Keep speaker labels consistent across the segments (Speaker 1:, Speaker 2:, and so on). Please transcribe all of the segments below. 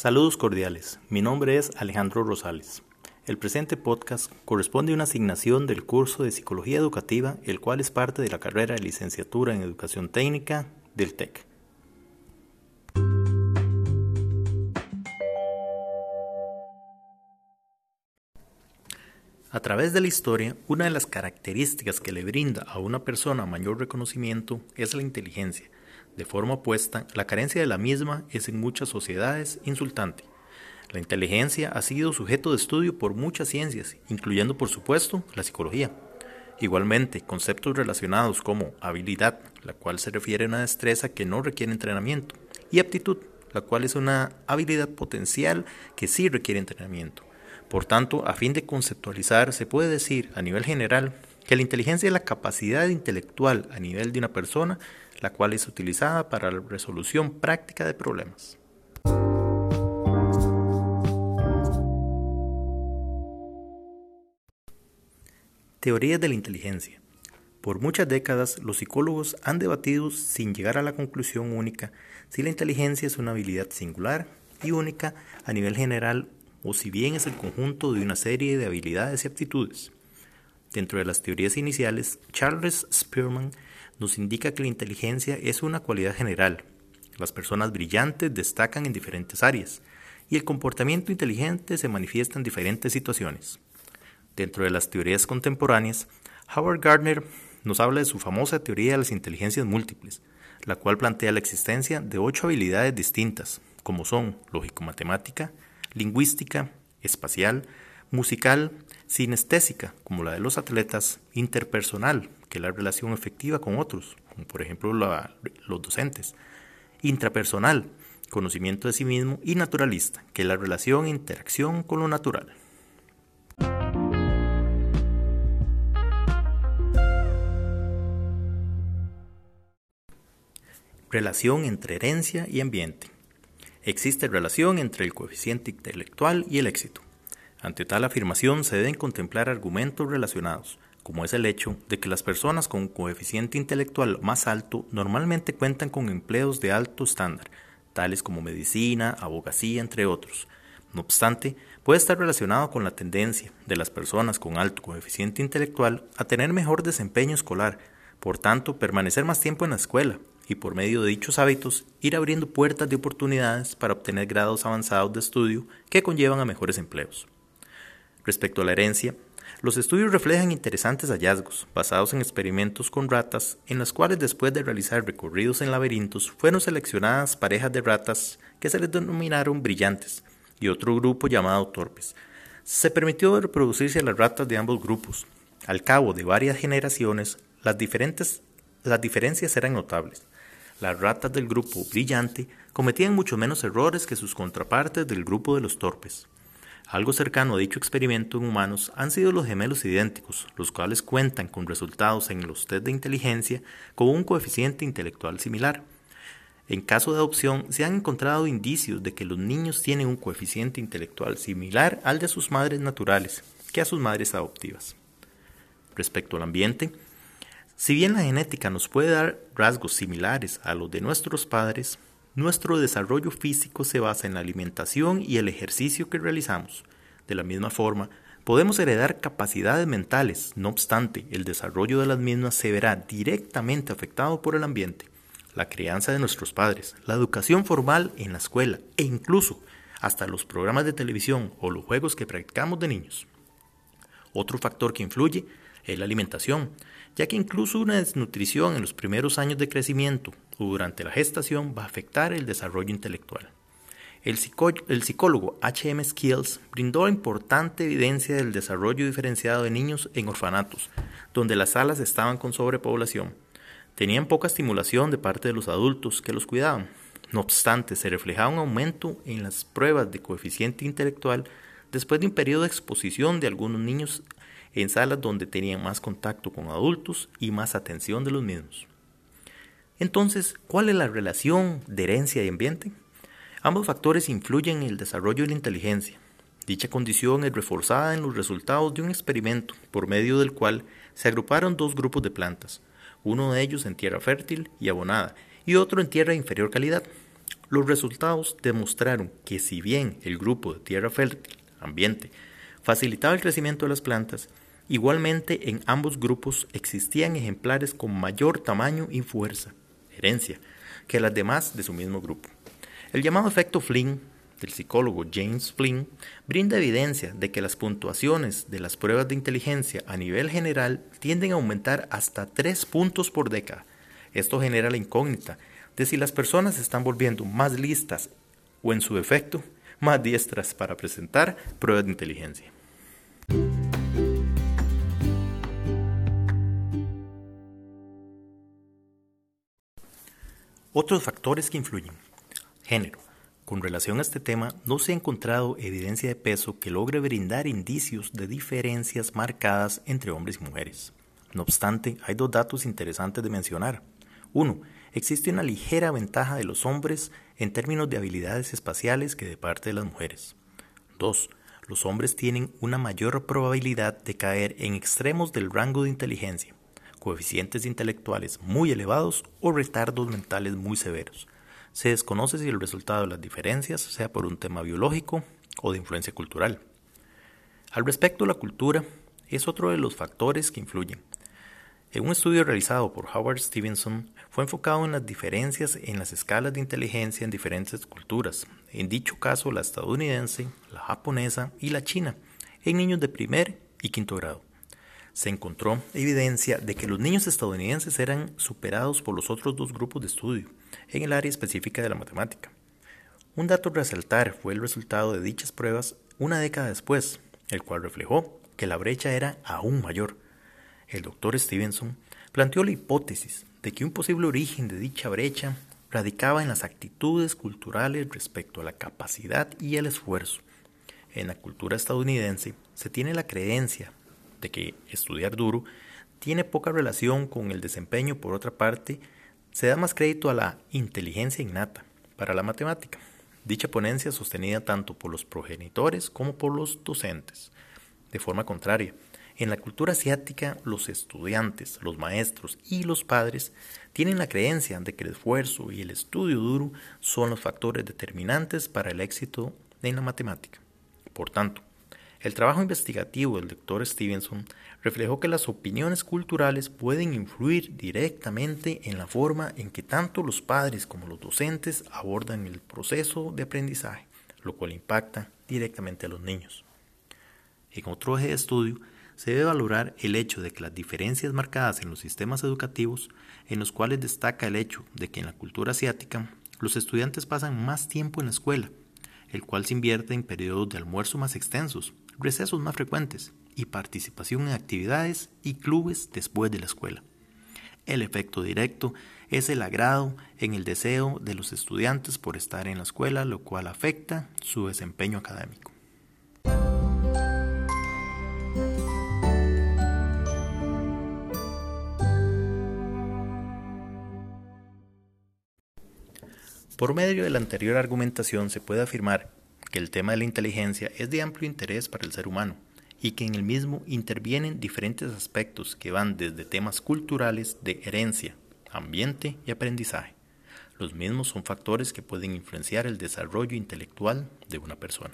Speaker 1: Saludos cordiales, mi nombre es Alejandro Rosales. El presente podcast corresponde a una asignación del curso de Psicología Educativa, el cual es parte de la carrera de licenciatura en Educación Técnica del TEC. A través de la historia, una de las características que le brinda a una persona mayor reconocimiento es la inteligencia, de forma opuesta, la carencia de la misma es en muchas sociedades insultante. La inteligencia ha sido sujeto de estudio por muchas ciencias, incluyendo por supuesto la psicología. Igualmente, conceptos relacionados como habilidad, la cual se refiere a una destreza que no requiere entrenamiento, y aptitud, la cual es una habilidad potencial que sí requiere entrenamiento. Por tanto, a fin de conceptualizar, se puede decir a nivel general que la inteligencia es la capacidad intelectual a nivel de una persona la cual es utilizada para la resolución práctica de problemas. Teorías de la inteligencia. Por muchas décadas los psicólogos han debatido sin llegar a la conclusión única si la inteligencia es una habilidad singular y única a nivel general o si bien es el conjunto de una serie de habilidades y aptitudes. Dentro de las teorías iniciales, Charles Spearman nos indica que la inteligencia es una cualidad general. Las personas brillantes destacan en diferentes áreas y el comportamiento inteligente se manifiesta en diferentes situaciones. Dentro de las teorías contemporáneas, Howard Gardner nos habla de su famosa teoría de las inteligencias múltiples, la cual plantea la existencia de ocho habilidades distintas, como son lógico-matemática, lingüística, espacial, musical, sinestésica, como la de los atletas, interpersonal, que es la relación efectiva con otros, como por ejemplo los docentes. Intrapersonal, conocimiento de sí mismo, y naturalista, que es la relación e interacción con lo natural. Relación entre herencia y ambiente. Existe relación entre el coeficiente intelectual y el éxito. Ante tal afirmación se deben contemplar argumentos relacionados, como es el hecho de que las personas con coeficiente intelectual más alto normalmente cuentan con empleos de alto estándar, tales como medicina, abogacía, entre otros. No obstante, puede estar relacionado con la tendencia de las personas con alto coeficiente intelectual a tener mejor desempeño escolar, por tanto, permanecer más tiempo en la escuela y por medio de dichos hábitos ir abriendo puertas de oportunidades para obtener grados avanzados de estudio que conllevan a mejores empleos. Respecto a la herencia, los estudios reflejan interesantes hallazgos, basados en experimentos con ratas, en las cuales después de realizar recorridos en laberintos fueron seleccionadas parejas de ratas que se les denominaron brillantes y otro grupo llamado torpes. Se permitió reproducirse a las ratas de ambos grupos. Al cabo de varias generaciones, las, diferentes, las diferencias eran notables. Las ratas del grupo brillante cometían mucho menos errores que sus contrapartes del grupo de los torpes. Algo cercano a dicho experimento en humanos han sido los gemelos idénticos, los cuales cuentan con resultados en los test de inteligencia con un coeficiente intelectual similar. En caso de adopción, se han encontrado indicios de que los niños tienen un coeficiente intelectual similar al de sus madres naturales que a sus madres adoptivas. Respecto al ambiente, si bien la genética nos puede dar rasgos similares a los de nuestros padres, nuestro desarrollo físico se basa en la alimentación y el ejercicio que realizamos. De la misma forma, podemos heredar capacidades mentales, no obstante, el desarrollo de las mismas se verá directamente afectado por el ambiente, la crianza de nuestros padres, la educación formal en la escuela e incluso hasta los programas de televisión o los juegos que practicamos de niños. Otro factor que influye es la alimentación, ya que incluso una desnutrición en los primeros años de crecimiento o durante la gestación va a afectar el desarrollo intelectual. El, psicólogo H.M. Skills brindó importante evidencia del desarrollo diferenciado de niños en orfanatos, donde las salas estaban con sobrepoblación. Tenían poca estimulación de parte de los adultos que los cuidaban. No obstante, se reflejaba un aumento en las pruebas de coeficiente intelectual después de un periodo de exposición de algunos niños en salas donde tenían más contacto con adultos y más atención de los mismos. Entonces, ¿cuál es la relación de herencia y ambiente? Ambos factores influyen en el desarrollo de la inteligencia. Dicha condición es reforzada en los resultados de un experimento por medio del cual se agruparon dos grupos de plantas, uno de ellos en tierra fértil y abonada y otro en tierra de inferior calidad. Los resultados demostraron que si bien el grupo de tierra fértil, ambiente, facilitaba el crecimiento de las plantas, igualmente en ambos grupos existían ejemplares con mayor tamaño y fuerza, herencia, que las demás de su mismo grupo. El llamado efecto Flynn del psicólogo James Flynn brinda evidencia de que las puntuaciones de las pruebas de inteligencia a nivel general tienden a aumentar hasta 3 puntos por década. Esto genera la incógnita de si las personas están volviendo más listas o en su efecto más diestras para presentar pruebas de inteligencia. Otros factores que influyen. Género. Con relación a este tema, no se ha encontrado evidencia de peso que logre brindar indicios de diferencias marcadas entre hombres y mujeres. No obstante, hay dos datos interesantes de mencionar. Uno, existe una ligera ventaja de los hombres en términos de habilidades espaciales que de parte de las mujeres. Dos, los hombres tienen una mayor probabilidad de caer en extremos del rango de inteligencia, coeficientes intelectuales muy elevados o retardos mentales muy severos. Se desconoce si el resultado de las diferencias sea por un tema biológico o de influencia cultural. Al respecto, la cultura es otro de los factores que influyen. En un estudio realizado por Howard Stevenson, fue enfocado en las diferencias en las escalas de inteligencia en diferentes culturas, en dicho caso la estadounidense, la japonesa y la china, en niños de primer y quinto grado se encontró evidencia de que los niños estadounidenses eran superados por los otros dos grupos de estudio en el área específica de la matemática. Un dato a resaltar fue el resultado de dichas pruebas una década después, el cual reflejó que la brecha era aún mayor. El doctor Stevenson planteó la hipótesis de que un posible origen de dicha brecha radicaba en las actitudes culturales respecto a la capacidad y el esfuerzo. En la cultura estadounidense se tiene la creencia de que estudiar duro tiene poca relación con el desempeño, por otra parte, se da más crédito a la inteligencia innata para la matemática. Dicha ponencia sostenida tanto por los progenitores como por los docentes. De forma contraria, en la cultura asiática los estudiantes, los maestros y los padres tienen la creencia de que el esfuerzo y el estudio duro son los factores determinantes para el éxito en la matemática. Por tanto, el trabajo investigativo del doctor Stevenson reflejó que las opiniones culturales pueden influir directamente en la forma en que tanto los padres como los docentes abordan el proceso de aprendizaje, lo cual impacta directamente a los niños. En otro eje de estudio, se debe valorar el hecho de que las diferencias marcadas en los sistemas educativos, en los cuales destaca el hecho de que en la cultura asiática los estudiantes pasan más tiempo en la escuela, el cual se invierte en periodos de almuerzo más extensos, recesos más frecuentes y participación en actividades y clubes después de la escuela. El efecto directo es el agrado en el deseo de los estudiantes por estar en la escuela, lo cual afecta su desempeño académico. Por medio de la anterior argumentación se puede afirmar que el tema de la inteligencia es de amplio interés para el ser humano y que en el mismo intervienen diferentes aspectos que van desde temas culturales de herencia, ambiente y aprendizaje. Los mismos son factores que pueden influenciar el desarrollo intelectual de una persona.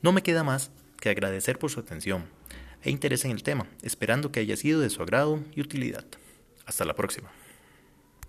Speaker 1: No me queda más que agradecer por su atención e interés en el tema, esperando que haya sido de su agrado y utilidad. Hasta la próxima.